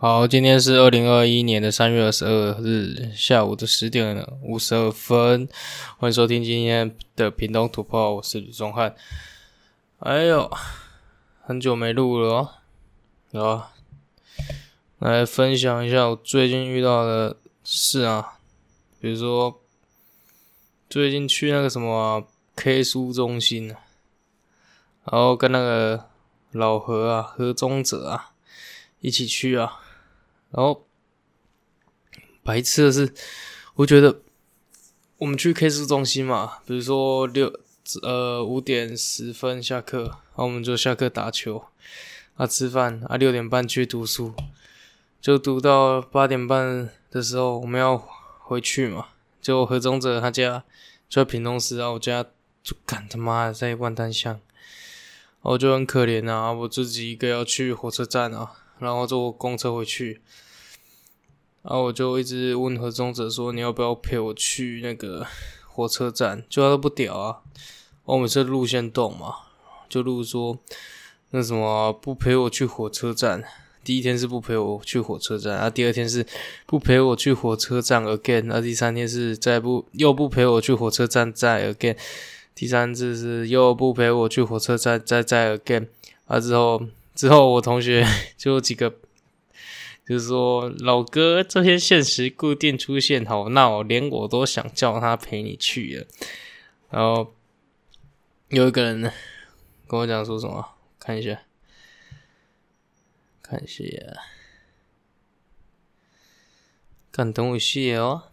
好，今天是二零二一年的三月二十二日下午的十点五十二分，欢迎收听今天的屏东突破，我是李宗汉。哎呦，很久没录了哦，啊，来分享一下我最近遇到的事啊，比如说最近去那个什么 K 书中心，然后跟那个老何啊、何宗哲啊一起去啊。然后，白痴的是，我觉得我们去 K 四中心嘛，比如说六呃五点十分下课，然后我们就下课打球啊吃饭啊六点半去读书，就读到八点半的时候我们要回去嘛，就何宗哲他家就在屏东市啊，我家就赶他妈在万丹乡，我就很可怜啊，我自己一个要去火车站啊。然后坐公车回去，然后我就一直问何宗哲说：“你要不要陪我去那个火车站？”就他都不屌啊！我每次路线动嘛，就路说那什么不陪我去火车站。第一天是不陪我去火车站，啊，第二天是不陪我去火车站 again，啊，第三天是再不又不陪我去火车站再 again，第三次是又不陪我去火车站再再 again，啊之后。之后，我同学 就有几个，就是说老哥，这些现实固定出现好闹，连我都想叫他陪你去了。然后有一个人跟我讲说什么，看一下，看一下，看等我一下哦。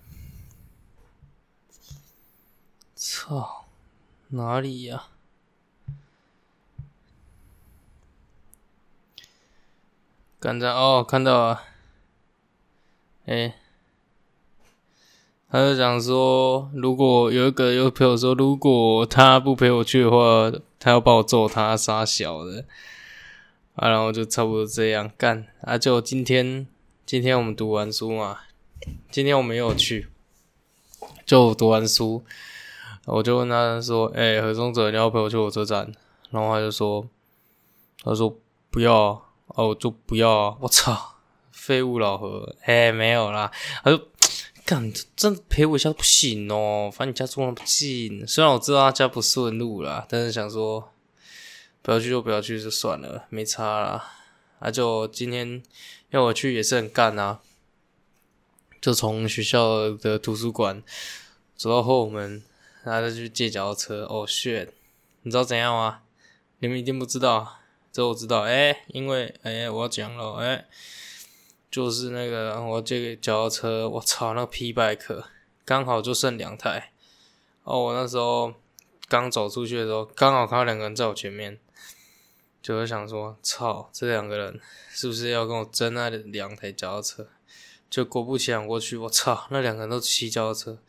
操，哪里呀？刚才哦，看到啊，哎，他就讲说，如果有一个有朋友说，如果他不陪我去的话，他要把我揍他杀小的，啊，然后就差不多这样干啊。就今天，今天我们读完书嘛，今天我没有去，就读完书，我就问他说，哎，何宗哲，你要陪我去火车站？然后他就说，他说不要。哦，就不要啊！我操，废物老何！哎，没有啦，他就干，真陪我一下不行哦。反正你家住那么近，虽然我知道他家不顺路啦，但是想说不要去就不要去就算了，没差啦。啊，就今天要我去也是很干啊，就从学校的图书馆走到后门，然后再去借脚踏车。哦，shit！你知道怎样吗？你们一定不知道。这我知道，哎，因为哎，我要讲了，哎，就是那个我借个脚踏车，我操，那个 P bike 刚好就剩两台，哦，我那时候刚走出去的时候，刚好看到两个人在我前面，就会想说，操，这两个人是不是要跟我争那两台脚踏车？就果不其然过去，我操，那两个人都骑脚踏车，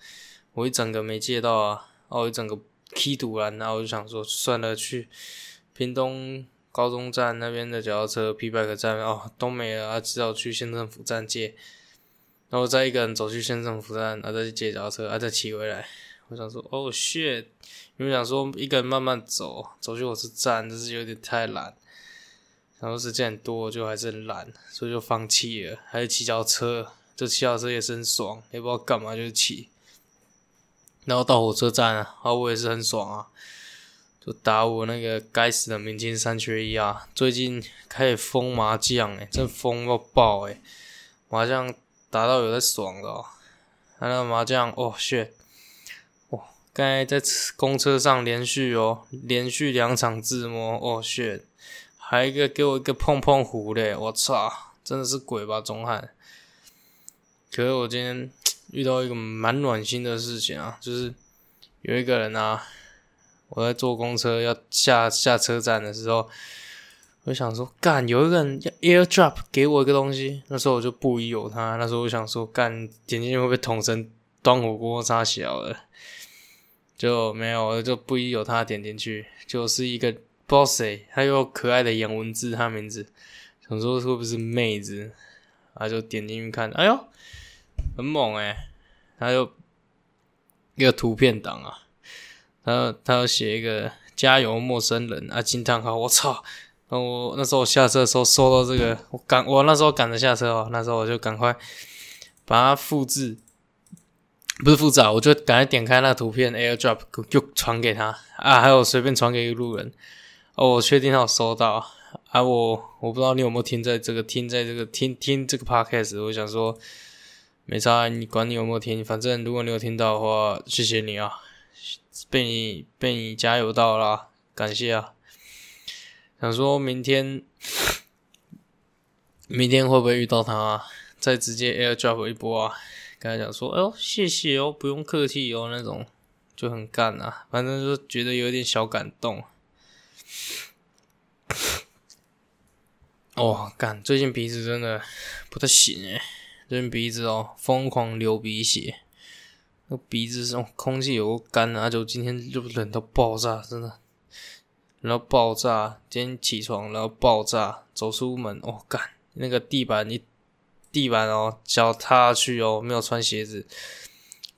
我一整个没借到啊，哦，一整个 K 堵了，然后我就想说，算了，去屏东。高中站那边的脚踏车，P bike 站哦都没了，啊，只好去县政府站借，然后再一个人走去县政府站，啊再去借脚踏车，啊再骑回来。我想说，哦 shit，因为想说一个人慢慢走，走去火车站，就是有点太懒。然后时间很多，就还是很懒，所以就放弃了。还是骑脚车，这骑脚车也是很爽，也不知道干嘛就是骑。然后到火车站啊，啊我也是很爽啊。就打我那个该死的明星三缺一啊！最近开始疯麻将诶，真疯到爆诶，麻将打到有在爽的，那个麻将哦，shit，哇！刚才在公车上连续哦，连续两场自摸哦，shit，还一个给我一个碰碰胡嘞，我操，真的是鬼吧，钟汉！可是我今天 遇到一个蛮暖心的事情啊，就是有一个人啊。我在坐公车要下下车站的时候，我想说干，有一个人要 AirDrop 给我一个东西，那时候我就不疑有他。那时候我想说干，点进去会被捅成端火锅炸小了，就没有，就不疑有他点进去，就是一个不知道谁，他有可爱的颜文字，他名字想说会不会是妹子，啊就点进去看，哎呦，很猛哎，他就一个图片档啊。他他要写一个加油陌生人啊惊叹号！我操，然后我那时候我下车的时候收到这个，我赶我那时候赶着下车哦，那时候我就赶快把它复制，不是复制啊，我就赶快点开那个图片 AirDrop 就传给他啊，还有随便传给一个路人哦，我确定他有收到啊，我我不知道你有没有听在这个听在这个听听这个 Podcast，我想说没差，你管你有没有听，反正如果你有听到的话，谢谢你啊，被你被你加油到啦，感谢啊。想说明天，明天会不会遇到他？啊再直接 AirDrop 一波啊！跟他讲说：“哎呦，谢谢哦，不用客气哦。”那种就很干啊，反正就觉得有点小感动。哦，干！最近鼻子真的不太行诶，最近鼻子哦，疯狂流鼻血，那鼻子上空气有干啊，就今天就冷到爆炸，真的。然后爆炸，今天起床然后爆炸，走出门哦，干那个地板一地板哦，脚踏去哦，没有穿鞋子，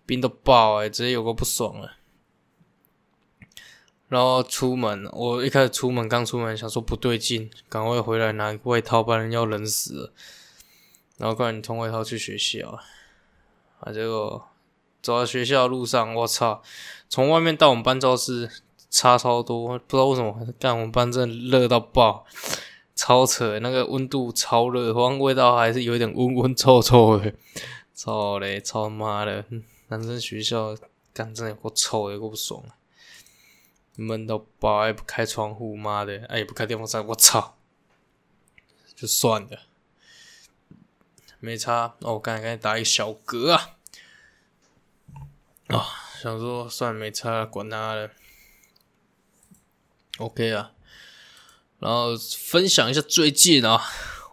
冰都爆哎，直接有个不爽了。然后出门，我一开始出门刚出门想说不对劲，赶快回来拿外套，不然要冷死了。然后赶紧穿外套去学校，啊结果走到学校的路上，我操，从外面到我们班教室。差超多，不知道为什么，干我们班真的热到爆，超扯，那个温度超热，好像味道还是有点温温臭臭的，操嘞，操妈的，男生学校干真的够臭的，够不爽，闷到爆，也不开窗户，妈的，哎也不开电风扇，我操，就算了，没差，哦，我刚才刚才打一小嗝啊，啊，想说算，没差，管他了。OK 啊，然后分享一下最近啊，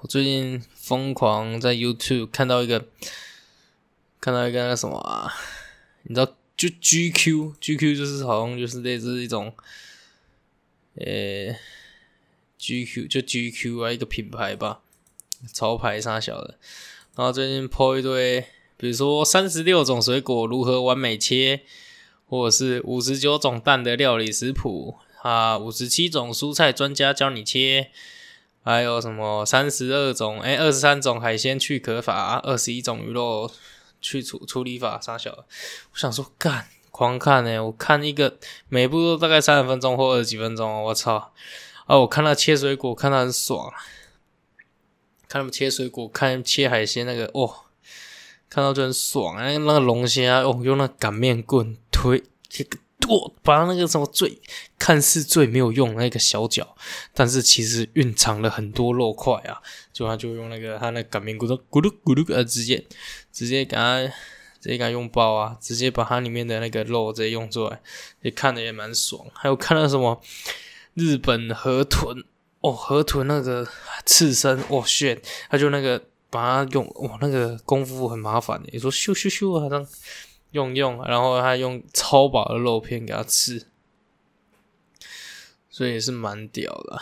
我最近疯狂在 YouTube 看到一个，看到一个那什么啊，你知道就 GQ，GQ 就是好像就是类似一种，呃，GQ 就 GQ 啊一个品牌吧，潮牌啥小的，然后最近 po 一堆，比如说三十六种水果如何完美切，或者是五十九种蛋的料理食谱。啊，五十七种蔬菜专家教你切，还有什么三十二种？哎，二十三种海鲜去壳法，二十一种鱼肉去处处理法，啥小？我想说，干，狂看呢！我看一个，每部都大概三十分钟或二十几分钟，我操！啊，我看到切水果，看到很爽，看他们切水果，看切海鲜那个，哦，看到就很爽。那个那个龙虾，哦，用那擀面棍推这个。我把那个什么最看似最没有用那个小脚，但是其实蕴藏了很多肉块啊！就他就用那个他那擀面棍咕噜咕噜呃，直接直接给他直接给他用爆啊！直接把它里面的那个肉直接用出来，也看的也蛮爽。还有看到什么日本河豚哦，河豚那个刺身哦炫，他就那个把它用哇，那个功夫很麻烦的，你说咻咻咻好像。用用，然后他用超薄的肉片给他吃，所以也是蛮屌的。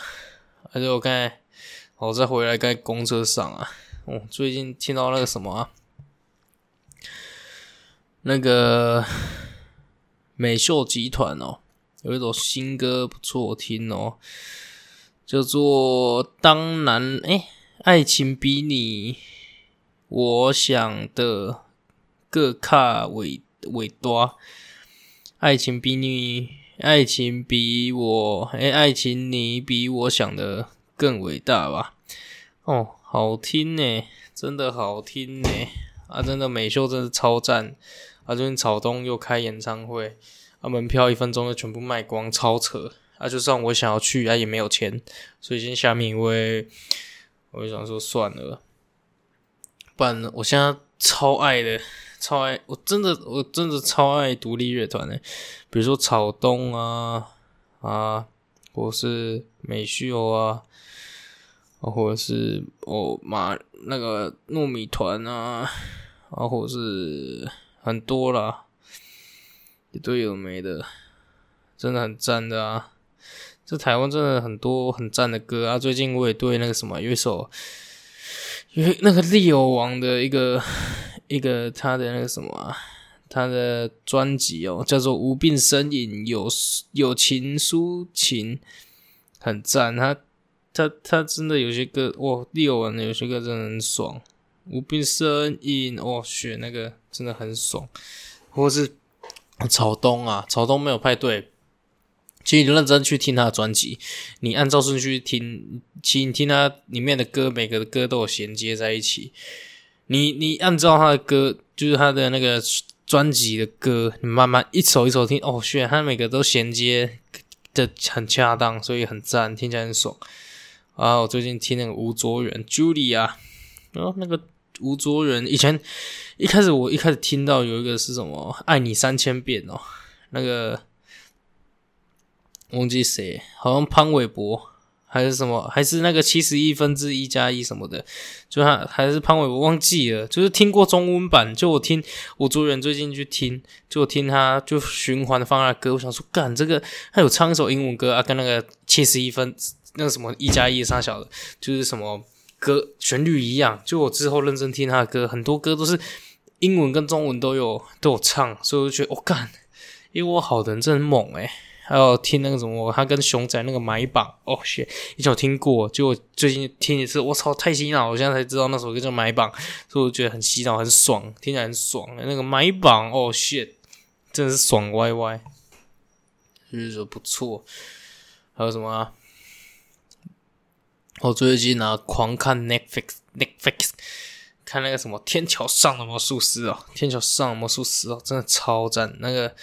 而且我刚才我再回来在公车上啊，哦，最近听到那个什么啊，那个美秀集团哦，有一首新歌不错听哦，叫做《当男》哎，爱情比你我想的更卡伟。伟大，爱情比你，爱情比我，哎，爱情你比我想的更伟大吧？哦，好听呢，真的好听呢，啊，真的美秀真是超赞，啊，最近草东又开演唱会，啊，门票一分钟就全部卖光，超扯，啊，就算我想要去，啊，也没有钱，所以先下面一位，我就想说算了，不然我现在超爱的。超爱，我真的，我真的超爱独立乐团的，比如说草东啊啊，或是美秀啊，或者是哦马那个糯米团啊，啊，或者是很多啦，一堆有没的，真的很赞的啊！这台湾真的很多很赞的歌啊！最近我也对那个什么有一首，因为那个利友王的一个。一个他的那个什么，他的专辑哦，叫做《无病呻吟》，有有情抒情，很赞。他他他真的有些歌，哇，六文的有些歌真的很爽，无病呻吟，哇，选那个真的很爽，或是草东啊，草东没有派对。其实你认真去听他的专辑，你按照顺序听，其实你听他里面的歌，每个歌都有衔接在一起。你你按照他的歌，就是他的那个专辑的歌，你慢慢一首一首听，哦，虽然他每个都衔接的很恰当，所以很赞，听起来很爽。啊，我最近听那个吴卓源，Julia，然后那个吴卓源以前一开始我一开始听到有一个是什么，爱你三千遍哦，那个。忘记谁，好像潘玮柏还是什么，还是那个七十一分之一加一什么的，就他还是潘玮柏忘记了，就是听过中文版，就我听吴卓源最近去听，就听他就循环的放他的歌，我想说，干这个他有唱一首英文歌啊，跟那个七十一分那个什么一加一上小的，就是什么歌旋律一样，就我之后认真听他的歌，很多歌都是英文跟中文都有都有唱，所以我就觉得我干，因为我好的人真猛诶。还有听那个什么，他跟熊仔那个买榜哦，谢，以前有听过，就最近听一次，我操，太洗脑！我现在才知道那首歌叫买榜，所以我觉得很洗脑，很爽，听起来很爽。那个买榜哦，shit，真的是爽歪歪，就是不错。还有什么？我最近呢狂看 Netflix，Netflix 看那个什么《天桥上的魔术师》哦，《天桥上的魔术师》哦，真的超赞，那个。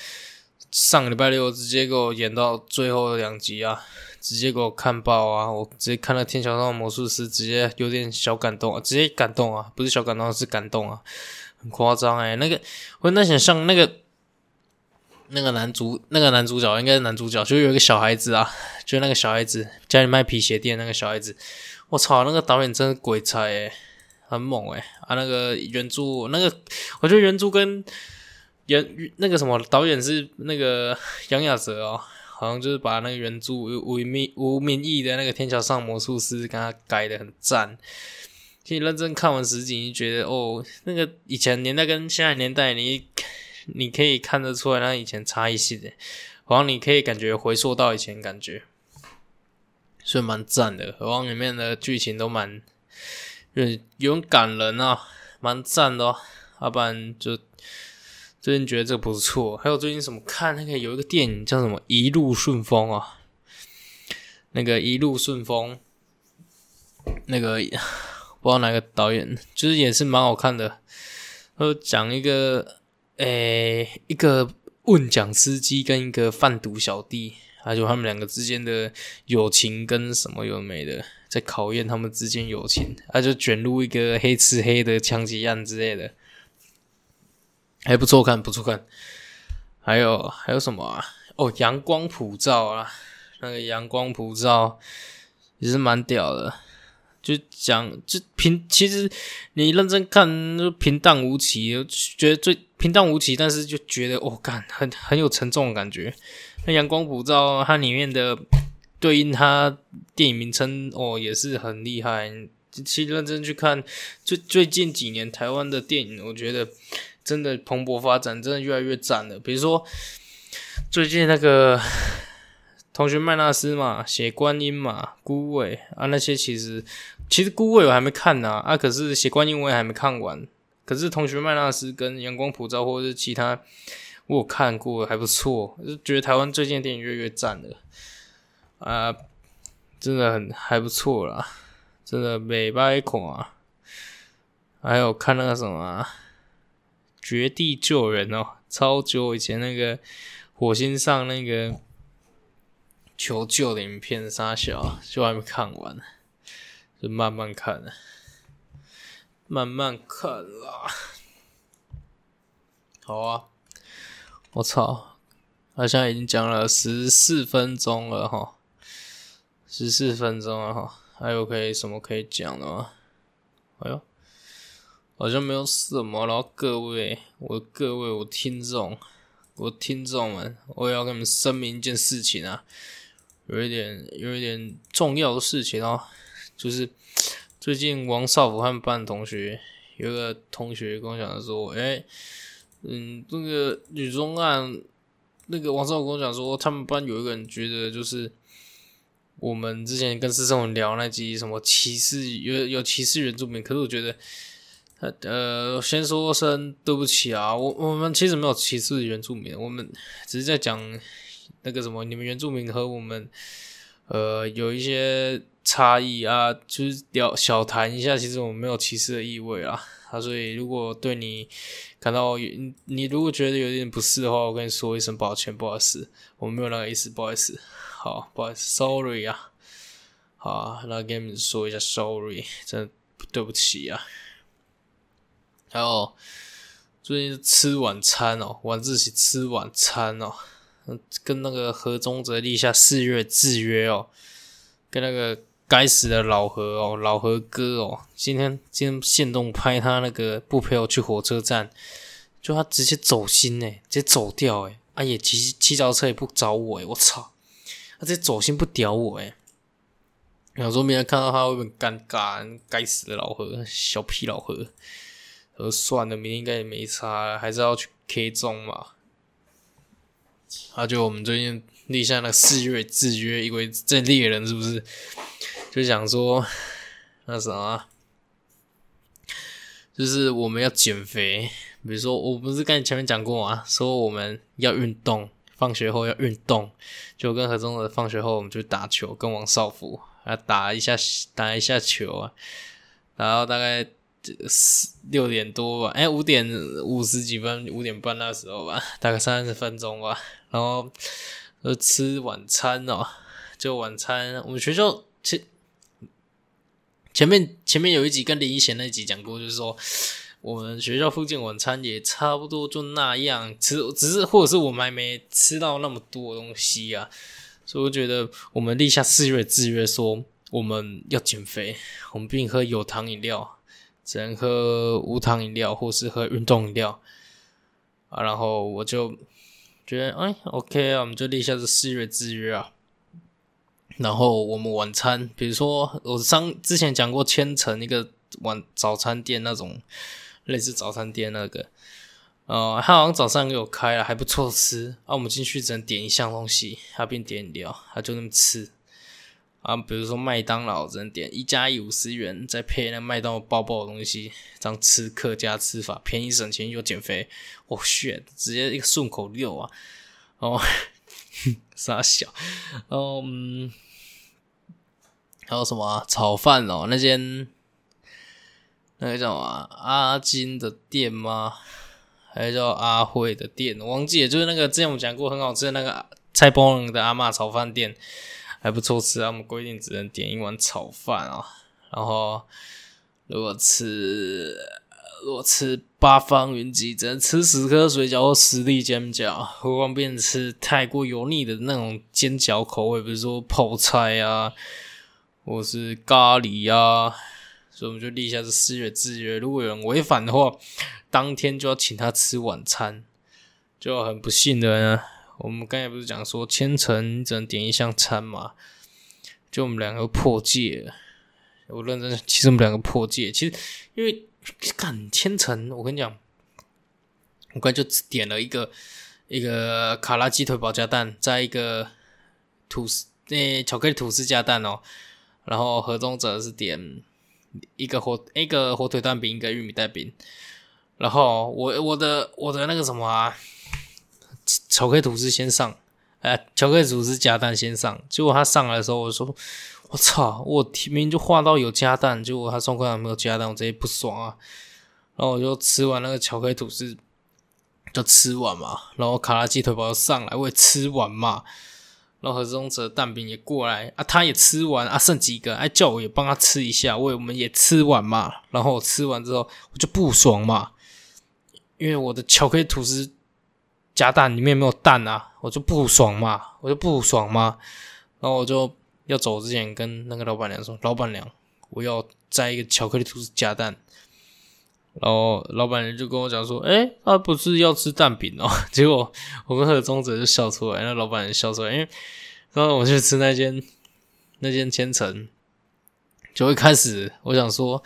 上个礼拜六直接给我演到最后两集啊，直接给我看爆啊！我直接看了《天桥上的魔术师》，直接有点小感动啊，直接感动啊，不是小感动，是感动啊，很夸张哎！那个我在想象那个那个男主那个男主角应该是男主角，就有一个小孩子啊，就那个小孩子家里卖皮鞋店那个小孩子，我操，那个导演真是鬼才诶，很猛诶。啊！那个原著那个，我觉得原著跟。原那个什么导演是那个 杨雅哲哦，好像就是把那个原著吴明吴明义的那个《天桥上魔术师》给他改的很赞。可以认真看完十集，你觉得哦，那个以前年代跟现在年代，你你可以看得出来那以前差异性的，好像你可以感觉回溯到以前感觉，所以蛮赞的。何况里面的剧情都蛮有有感人啊，蛮赞的哦。要不然就。最近觉得这个不错，还有最近什么看那个有一个电影叫什么《一路顺风》啊，那个《一路顺风》，那个不知道哪个导演，就是也是蛮好看的。呃，讲一个诶，一个问讲司机跟一个贩毒小弟，还有他们两个之间的友情跟什么有没的，在考验他们之间友情，他就卷入一个黑吃黑的枪击案之类的。还不错看，不错看。还有还有什么啊？哦，阳光普照啊，那个阳光普照也是蛮屌的。就讲就平，其实你认真看就平淡无奇，觉得最平淡无奇，但是就觉得哦，感很很有沉重的感觉。那阳光普照它里面的对应它电影名称哦，也是很厉害。其实认真去看，最最近几年台湾的电影，我觉得。真的蓬勃发展，真的越来越赞了。比如说最近那个 同学麦纳斯嘛，写观音嘛，孤味啊那些，其实其实孤味我还没看呢啊，可是写观音我也还没看完。可是同学麦纳斯跟阳光普照或者是其他我有看过，还不错。就觉得台湾最近的电影越来越赞了啊，真的很还不错啦，真的美白孔啊，还有看那个什么。绝地救人哦，超久以前那个火星上那个求救的影片，傻小就还没看完，就慢慢看，慢慢看啦。好啊，我操，好像已经讲了十四分钟了哈，十四分钟了哈，还有可以什么可以讲的吗？哎呦。好像没有什么然后，各位，我各位，我听众，我听众们，我也要跟你们声明一件事情啊，有一点，有一点重要的事情哦，就是 最近王少福他们班同学有一个同学跟我讲说，哎，嗯，那个女中案，那个王少福跟我讲说，他们班有一个人觉得就是我们之前跟师生们聊那集什么歧视有有歧视原住民，可是我觉得，呃，先说声对不起啊，我我们其实没有歧视原住民，我们只是在讲那个什么，你们原住民和我们呃有一些差异啊，就是聊小谈一下，其实我们没有歧视的意味啊，啊，所以如果对你感到你如果觉得有点不适的话，我跟你说一声抱歉，不好意思，我们没有那个意思，不好意思。好，不好意思，sorry 啊，好，那跟你们说一下，sorry，真的对不起啊。还有最近吃晚餐哦，晚自习吃晚餐哦，跟那个何宗泽立下四月制约哦，跟那个该死的老何哦，老何哥哦，今天今天现动拍他那个不陪我去火车站，就他直接走心呢，直接走掉诶，啊也骑骑着车也不找我诶，我操！他这走心不屌我诶。想说明天看到他会很尴尬，该死的老何，小屁老何。呃，算了，明天应该也没差，还是要去 K 中嘛。啊，就我们最近立下那四月制约，因为这猎人是不是？就想说那什么，就是我们要减肥。比如说，我不是跟你前面讲过吗？说我们要运动。放学后要运动，就跟何中的放学后我们就打球，跟王少福啊打一下打一下球啊，然后大概四六点多吧，哎五点五十几分五点半那时候吧，大概三十分钟吧，然后呃吃晚餐哦，就晚餐我们学校前前面前面有一集跟林一贤那一集讲过，就是说。我们学校附近晚餐也差不多就那样，吃只是或者是我们还没吃到那么多东西啊，所以我觉得我们立下四月制约，说我们要减肥，我们不能喝有糖饮料，只能喝无糖饮料或是喝运动饮料啊。然后我就觉得哎，OK 啊，我们就立下这四月制约啊。然后我们晚餐，比如说我上之前讲过千层一个晚早餐店那种。类似早餐店那个，呃，他好像早上给我开了，还不错吃。啊，我们进去只能点一项东西，他并点饮料，他就那么吃。啊，比如说麦当劳只能点一加一五十元，再配那麦当劳包包的东西，这样吃客家吃法，便宜省钱又减肥。我血直接一个顺口溜啊！哦，傻小，嗯，还有什么炒饭哦？那间。那个叫什么阿金的店吗？还是叫阿慧的店？我忘记了，就是那个之前我们讲过很好吃的那个菜包人的阿妈炒饭店，还不错吃啊。我们规定只能点一碗炒饭啊。然后如果吃如果吃八方云集，只能吃十颗水饺或十粒煎饺，不方便吃太过油腻的那种煎饺口味，比如说泡菜啊，或是咖喱啊。所以我们就立下这四月制约，如果有人违反的话，当天就要请他吃晚餐。就很不幸的呢，我们刚才不是讲说千层只能点一项餐嘛？就我们两个破戒。我认真，其实我们两个破戒，其实因为干千层，我跟你讲，我刚就只点了一个一个卡拉鸡腿堡加蛋，再一个吐司那巧克力吐司加蛋哦，然后何中者是点。一个火一个火腿蛋饼，一个玉米蛋饼，然后我我的我的那个什么啊，巧克力吐司先上，哎，巧克力吐司加蛋先上。结果他上来的时候，我说我操，我明明就画到有加蛋，结果他送过来没有加蛋，我直接不爽啊。然后我就吃完那个巧克力吐司，就吃完嘛。然后卡拉鸡腿堡又上来，我也吃完嘛。然后何宗哲蛋饼也过来啊，他也吃完啊，剩几个，哎，叫我也帮他吃一下，我我们也吃完嘛。然后我吃完之后，我就不爽嘛，因为我的巧克力吐司加蛋里面没有蛋啊，我就不爽嘛，我就不爽嘛。然后我就要走之前跟那个老板娘说，老板娘，我要摘一个巧克力吐司加蛋。然后老板娘就跟我讲说：“哎，他不是要吃蛋饼哦。”结果我跟何宗哲就笑出来，那老板娘笑出来，因为然后我去吃那间那间千层，就一开始我想说，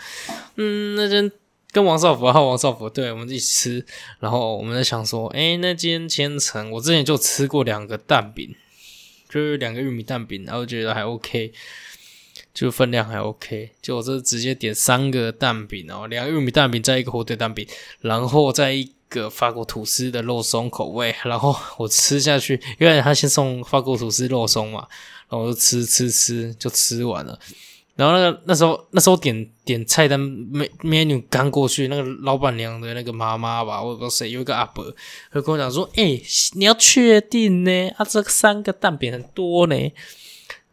嗯，那间跟王少福还有王少福对，我们一起吃。然后我们在想说，哎，那间千层我之前就吃过两个蛋饼，就是两个玉米蛋饼，然后觉得还 OK，就分量还 OK，就我这直接点三个蛋饼哦，两个玉米蛋饼再一个火腿蛋饼，然后再一个法国吐司的肉松口味，然后我吃下去，因为他先送法国吐司肉松嘛，然后我就吃吃吃就吃完了。然后那个那时候那时候点点菜单 menu 刚过去，那个老板娘的那个妈妈吧，我不知道谁，有一个阿伯，他跟我讲说：“哎，你要确定呢？啊，这三个蛋饼很多呢。”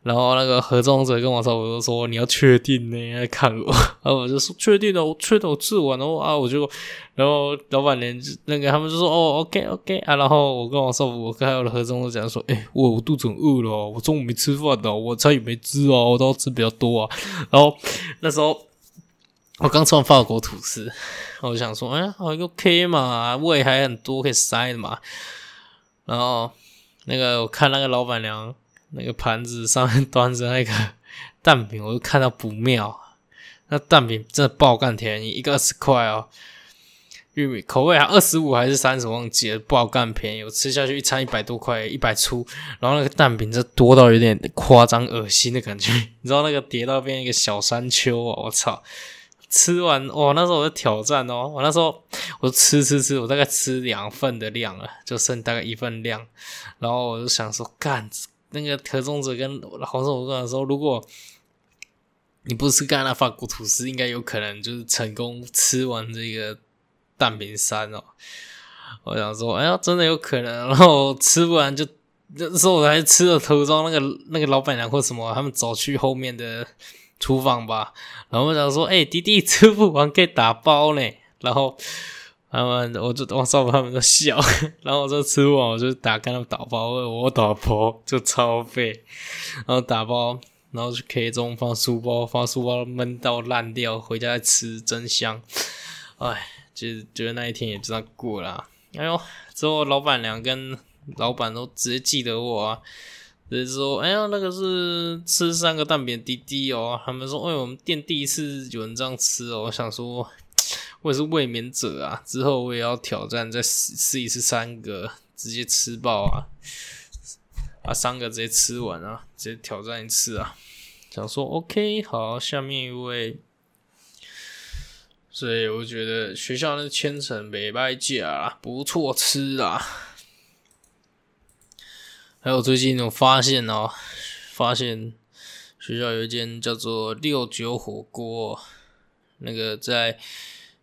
然后那个合作者跟我说：“我就说你要确定呢，看我。”然后我就说：“确定的，我确定我吃完了啊，我就。”然后老板娘那个他们就说：“哦，OK OK 啊。”然后我跟我说：“我跟还有合作者讲说：‘哎，我我肚子饿了，我中午没吃饭的，我菜也没吃哦，我都吃比较多啊。’然后那时候我刚吃完法国吐司，我就想说：‘哎，好 OK 嘛，胃还很多可以塞的嘛。’然后那个我看那个老板娘。”那个盘子上面 端着那个蛋饼，我就看到不妙。那蛋饼真的爆干便宜，一个二十块哦。玉米口味啊二十五还是三十，忘记了，爆干便宜。我吃下去一餐一百多块，一百出。然后那个蛋饼这多到有点夸张、恶心的感觉。你知道那个叠到变一个小山丘哦，我操！吃完哇，那时候我在挑战哦，我那时候我吃吃吃，我大概吃两份的量了，就剩大概一份量。然后我就想说，干。那个特中者跟黄总我跟他说，如果你不是干那法国吐司，应该有可能就是成功吃完这个蛋饼山哦。我想说，哎呀，真的有可能。然后吃不完就那时候我还吃了头装那个那个老板娘或什么，他们走去后面的厨房吧。然后我想说，哎，弟弟吃不完可以打包呢。然后。他们，我就我少他们都笑，然后我就吃完，我就打开他们打包，我打包就超费，然后打包，然后去 K 中放书包，放书包闷到烂掉，回家吃真香。哎，就觉得那一天也这样过了。哎呦，之后老板娘跟老板都直接记得我啊，直接说，哎呀，那个是吃三个蛋饼滴滴哦。他们说，哎，我们店第一次有人这样吃哦。我想说。我也是卫冕者啊！之后我也要挑战，再试试一次三个，直接吃爆啊！啊，三个直接吃完啊，直接挑战一次啊！想说 OK，好，下面一位，所以我觉得学校那千层北拜甲不错吃啊。还有最近有发现哦，发现学校有一间叫做六九火锅，那个在。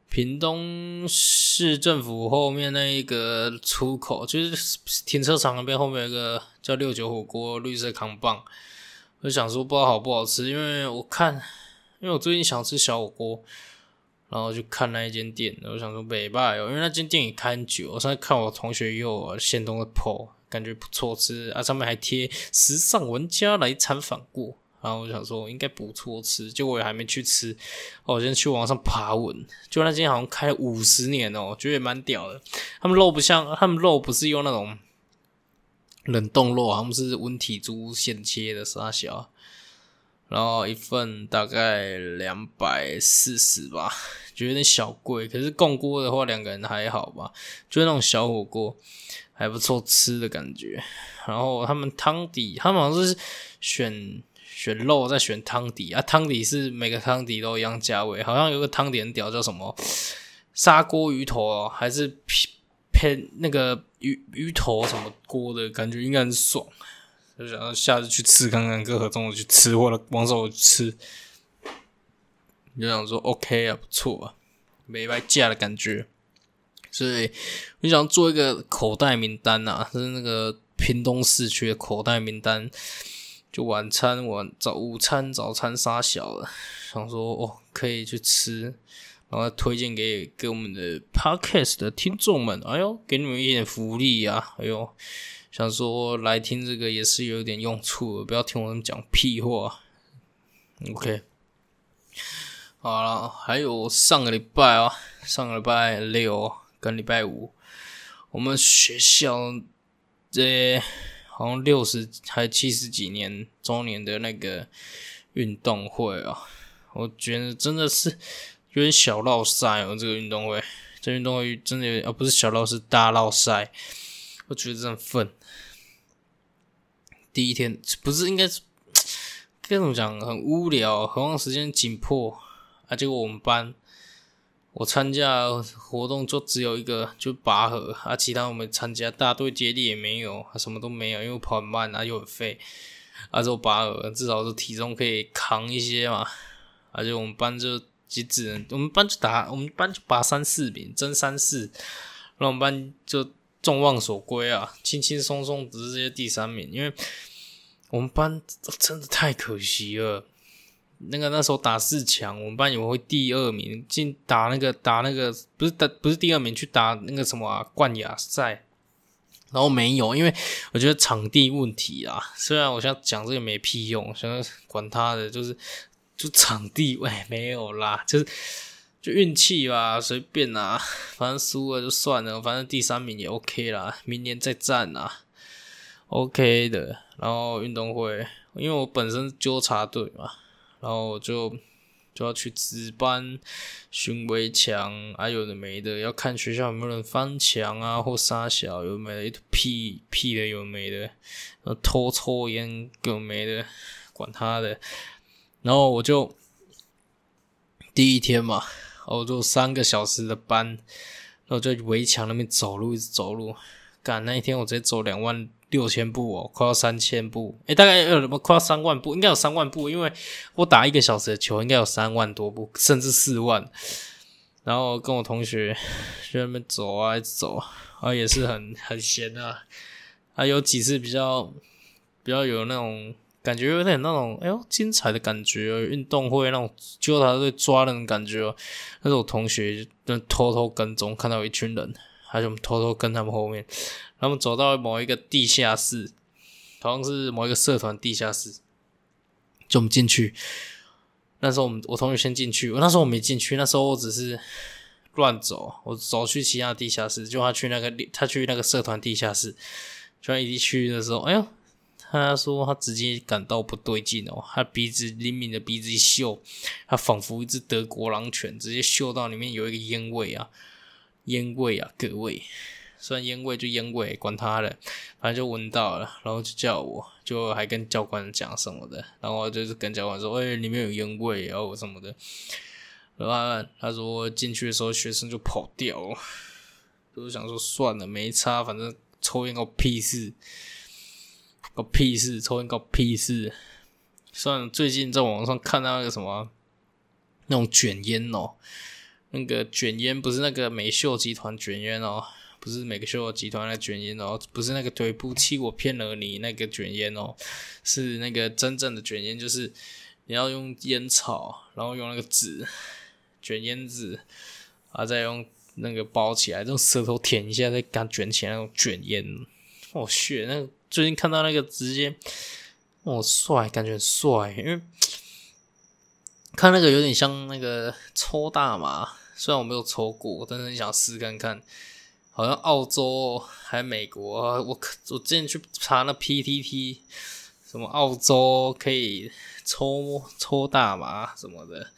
屏东市政府后面那一个出口，就是停车场那边后面有个叫六九火锅，绿色扛棒。我想说不知道好不好吃，因为我看，因为我最近想吃小火锅，然后就看那一间店，我想说北拜哦，因为那间店也开很久，我上次看我同学有现东的 PO，感觉不错吃啊，上面还贴时尚玩家来参访过。然后我想说应该不错吃，结果我还没去吃。我先去网上爬文，就那间好像开了五十年哦，觉得也蛮屌的。他们肉不像，他们肉不是用那种冷冻肉，他们是温体猪现切的，沙小。然后一份大概两百四十吧，觉得有点小贵。可是共锅的话，两个人还好吧，就是那种小火锅还不错吃的感觉。然后他们汤底，他们好像是选。选肉再选汤底。啊，汤底是每个汤底都一样价位，好像有个汤底很屌，叫什么？砂锅鱼头哦，还是偏那个鱼鱼头什么锅的感觉，应该很爽，就想要下次去吃看看，各和中午去吃或者往手吃，就想说 OK 啊，不错啊，没白价的感觉，所以我想做一个口袋名单啊，是那个屏东市区的口袋名单。就晚餐、晚早午餐、早餐杀小了，想说哦可以去吃，然后推荐给给我们的 podcast 的听众们，哎呦，给你们一点福利啊！哎呦，想说来听这个也是有点用处，不要听我们讲屁话。OK，好了，还有上个礼拜啊，上个礼拜六跟礼拜五，我们学校这。好像六十还七十几年周年的那个运动会啊，我觉得真的是有点小闹赛哦。这个运动会，这运动会真的有点啊，不是小闹，是大闹赛。我觉得真的愤。第一天不是应该是该怎么讲？很无聊，何况时间紧迫啊！结果我们班我参加活动就只有一个，就拔河啊，其他我们参加大队接力也没有，啊什么都没有，因为跑很慢啊，又很废。啊，就拔河至少是体重可以扛一些嘛。而且我们班就只只能我们班就打我们班就拔三四名，争三四，那我们班就众望所归啊，轻轻松松直接第三名。因为我们班真的太可惜了，那个那时候打四强，我们班以为会第二名进打那个打那个不是打不是第二名去打那个什么冠亚赛。然后没有，因为我觉得场地问题啊。虽然我现在讲这个没屁用，现在管他的，就是就场地，喂，没有啦，就是就运气吧，随便啦，反正输了就算了，反正第三名也 OK 啦，明年再战啊，OK 的。然后运动会，因为我本身纠察队嘛，然后就。就要去值班、巡围墙，啊，有的没的，要看学校有没有人翻墙啊，或杀小，有没的，一屁屁的，有没的，然后偷抽烟，有没的，管他的。然后我就第一天嘛，我就三个小时的班，然后就围墙那边走路，一直走路。赶那一天，我直接走两万。六千步哦，快要三千步，诶，大概有什么快要三万步，应该有三万步，因为我打一个小时的球，应该有三万多步，甚至四万。然后跟我同学 在那边走啊，走啊，也是很很闲啊。还有几次比较比较有那种感觉，有点那种哎呦精彩的感觉，运动会那种揪他队抓那种感觉。那是我同学就偷偷跟踪，看到一群人。他就偷偷跟他们后面，他们走到某一个地下室，好像是某一个社团地下室，就我们进去。那时候我们我同学先进去，那时候我没进去，那时候我只是乱走，我走去其他地下室，就他去那个他去那个社团地下室，就一去的时候，哎呦，他说他直接感到不对劲哦，他鼻子灵敏的鼻子一嗅，他仿佛一只德国狼犬，直接嗅到里面有一个烟味啊。烟味啊，各位，虽然烟味就烟味，管他的，反正就闻到了，然后就叫我，就还跟教官讲什么的，然后就是跟教官说，哎，里面有烟味，然后什么的，然后他说进去的时候学生就跑掉。了，就是想说算了，没差，反正抽烟搞屁事，搞屁事，抽烟搞屁事，算了，最近在网上看到那个什么，那种卷烟哦。那个卷烟不是那个美秀集团卷烟哦，不是美秀集团的卷烟哦，不是那个腿部气我骗了你那个卷烟哦，是那个真正的卷烟，就是你要用烟草，然后用那个纸卷烟纸啊，再用那个包起来，用舌头舔一下再敢卷起来那种卷烟。哦，血！那最近看到那个直接，哦帅，感觉很帅，因为。看那个有点像那个抽大麻，虽然我没有抽过，但是很想试看看。好像澳洲还美国，我我之前去查那 PTT，什么澳洲可以抽抽大麻什么的，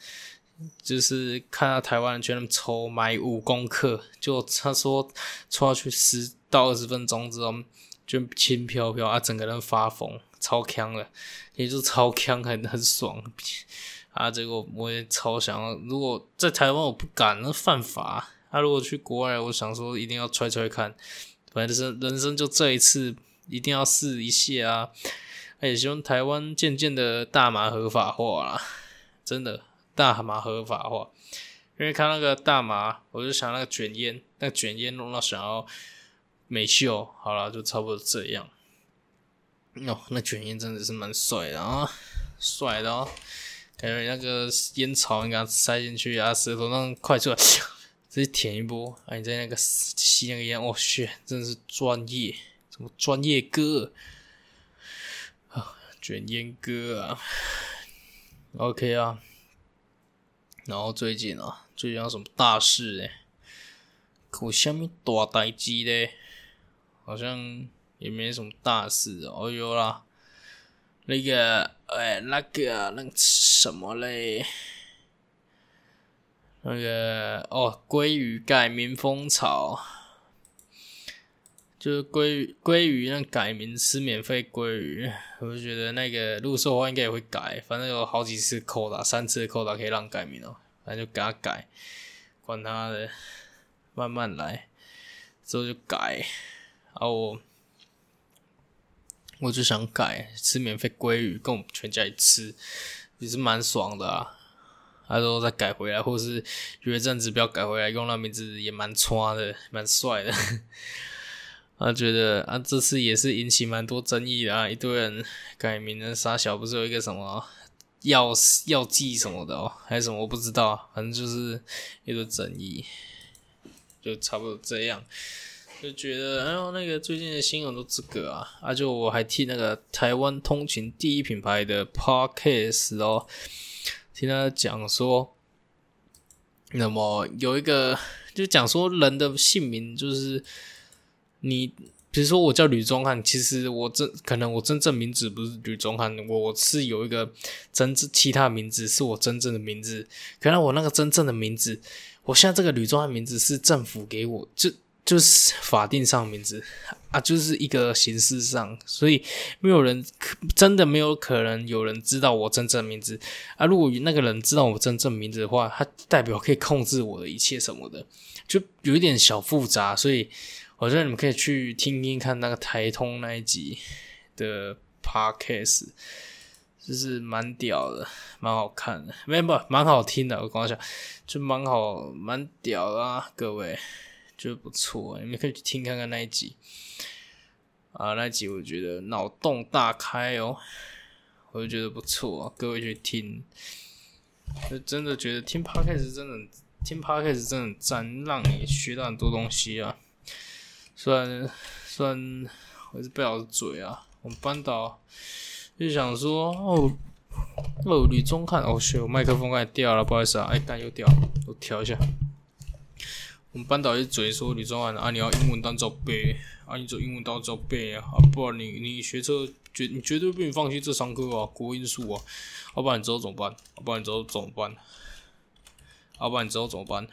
就是看到台湾人去那抽买五公克，就他说抽下去十到二十分钟之后就轻飘飘啊，整个人发疯，超强的，也就超强，很很爽。啊，这个我也超想。如果在台湾，我不敢，那犯法。他如果去国外，我想说一定要揣揣看。反正是人生就这一次，一定要试一下啊！也希望台湾渐渐的大麻合法化啦，真的大麻合法化。因为看那个大麻，我就想那个卷烟，那卷烟弄到想要美秀。好了，就差不多这样。哦，那卷烟真的是蛮帅的啊，帅的哦。感觉那个烟草，你给它塞进去啊，舌头上快出来，直接舔一波。啊，你在那个吸那个烟，我去，真的是专业，什么专业哥 啊，卷烟哥啊，OK 啊。然后最近啊，最近有什么大事呢？有什么大代志嘞？好像也没什么大事哦，有啦。那个，哎，那个，那什么嘞？那个，哦，鲑鱼改名风潮，就是鲑鱼鲑鱼那改名吃免费鲑鱼，我就觉得那个陆寿花应该也会改，反正有好几次扣打，三次扣打可以让改名哦，反正就给他改，管他的，慢慢来，之后就改，啊我我就想改吃免费鲑鱼，跟我们全家一吃，也是蛮爽的啊。他说再改回来，或是有一阵子不要改回来，用那名字也蛮穿的，蛮帅的。他觉得啊，这次也是引起蛮多争议的啊，一堆人改名的傻小，不是有一个什么药药剂什么的哦，还是什么我不知道，反正就是一堆争议，就差不多这样。就觉得哎呦，那个最近的新闻都这个啊，啊就我还替那个台湾通勤第一品牌的 Parkes 哦。听他讲说，那么有一个就讲说人的姓名就是你，比如说我叫吕宗汉，其实我真可能我真正名字不是吕宗汉，我是有一个真正其他名字是我真正的名字，可能我那个真正的名字，我现在这个吕宗汉名字是政府给我就。就是法定上名字啊，就是一个形式上，所以没有人真的没有可能有人知道我真正名字啊。如果那个人知道我真正名字的话，他代表可以控制我的一切什么的，就有一点小复杂。所以我觉得你们可以去听听看那个台通那一集的 podcast，就是蛮屌的，蛮好看的，没不蛮好听的。我刚刚讲就蛮好，蛮屌啊，各位。觉得不错，你们可以去听看看那一集啊，那一集我觉得脑洞大开哦，我就觉得不错啊，各位去听，就真的觉得听 podcast 真的听 podcast 真的很赞，让你学到很多东西啊。虽然虽然我是不好嘴啊，我们班导就想说哦哦，吕中看哦，学我麦克风快掉了，不好意思啊，哎，干又掉了，我调一下。我们班导一嘴说：“李宗翰啊，你要英文当照背啊，你走英文当照背啊，不然你你学车绝你绝对不能放弃这堂课啊，国音数啊，要不然你之后怎么办？要不然你之后怎么办？要不然你之后怎么办？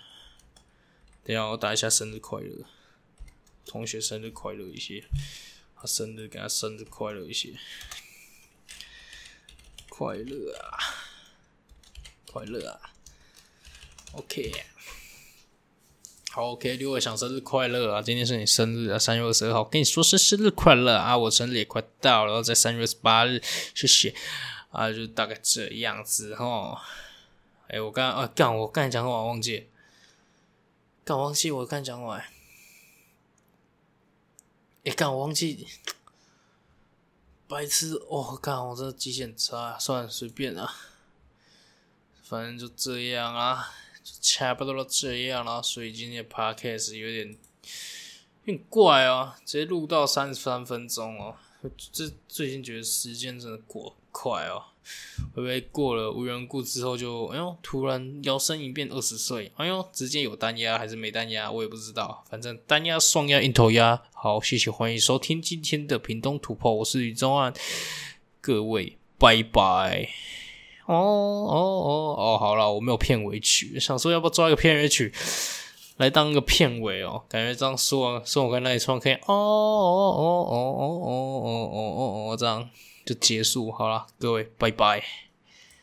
等下我打一下生日快乐，同学生日快乐一些，他生日给他生日快乐一些，快乐啊，快乐啊，OK。”好，OK，六位想生日快乐啊！今天是你生日啊，三月二十二号，跟你说声生日快乐啊！我生日也快到了，在三月二十八日，谢谢啊，就大概这样子哈。哎，我刚啊，干，我刚才讲话忘记，干忘记我刚才讲话，哎，干忘记，白痴哦，干我这极限差，算了，随便啊，反正就这样啊。差不多都这样了，所以今天的 podcast 有点有点怪哦，直接录到三十三分钟哦。这最近觉得时间真的过快哦，会不会过了无缘故之后就哎呦突然摇身一变二十岁？哎呦，直接有单压还是没单压？我也不知道，反正单压、双压、硬头压。好，谢谢，欢迎收听今天的屏东突破，我是李宗安，各位拜拜。哦哦哦哦，好了，我没有片尾曲，想说要不要抓一个片尾曲来当个片尾哦？感觉这样说完说我跟那一串可以哦哦哦哦哦哦哦哦哦这样就结束好了，各位拜拜。